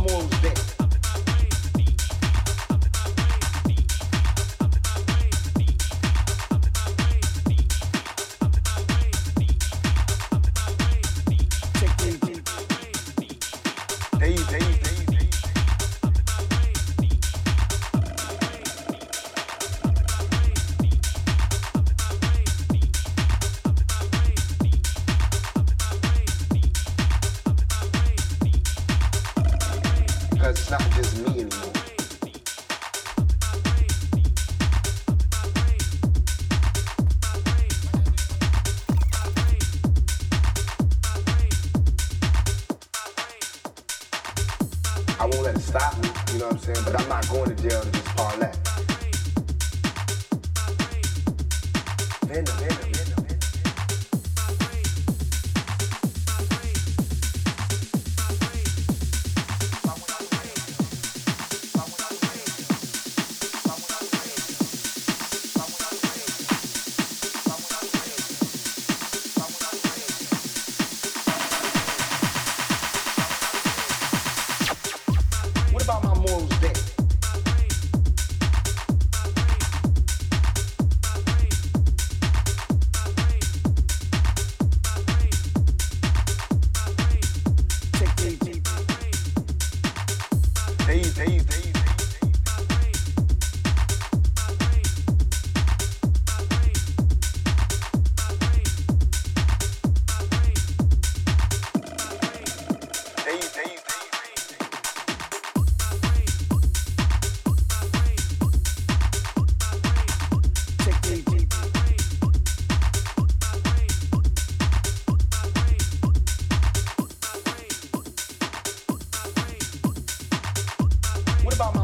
almost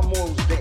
Vamos